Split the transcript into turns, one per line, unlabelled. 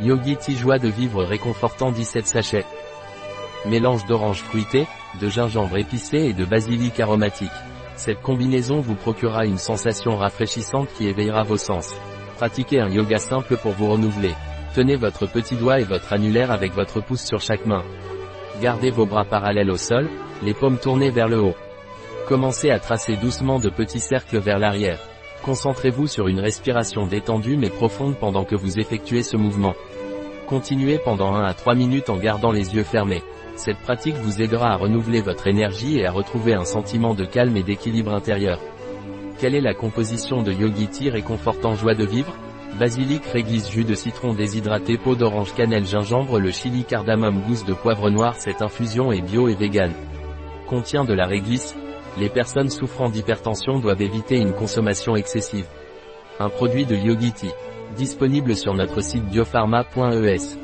Yogi Joie de vivre réconfortant 17 sachets. Mélange d'orange fruité, de gingembre épicé et de basilic aromatique. Cette combinaison vous procurera une sensation rafraîchissante qui éveillera vos sens. Pratiquez un yoga simple pour vous renouveler. Tenez votre petit doigt et votre annulaire avec votre pouce sur chaque main. Gardez vos bras parallèles au sol, les paumes tournées vers le haut. Commencez à tracer doucement de petits cercles vers l'arrière. Concentrez-vous sur une respiration détendue mais profonde pendant que vous effectuez ce mouvement. Continuez pendant 1 à 3 minutes en gardant les yeux fermés. Cette pratique vous aidera à renouveler votre énergie et à retrouver un sentiment de calme et d'équilibre intérieur. Quelle est la composition de Yogi Tea réconfortant joie de vivre? Basilic, réglisse, jus de citron déshydraté, peau d'orange, cannelle, gingembre, le chili, cardamome, gousse de poivre noir. Cette infusion est bio et vegan. Contient de la réglisse, les personnes souffrant d'hypertension doivent éviter une consommation excessive. Un produit de Yogiti. Disponible sur notre site biopharma.es.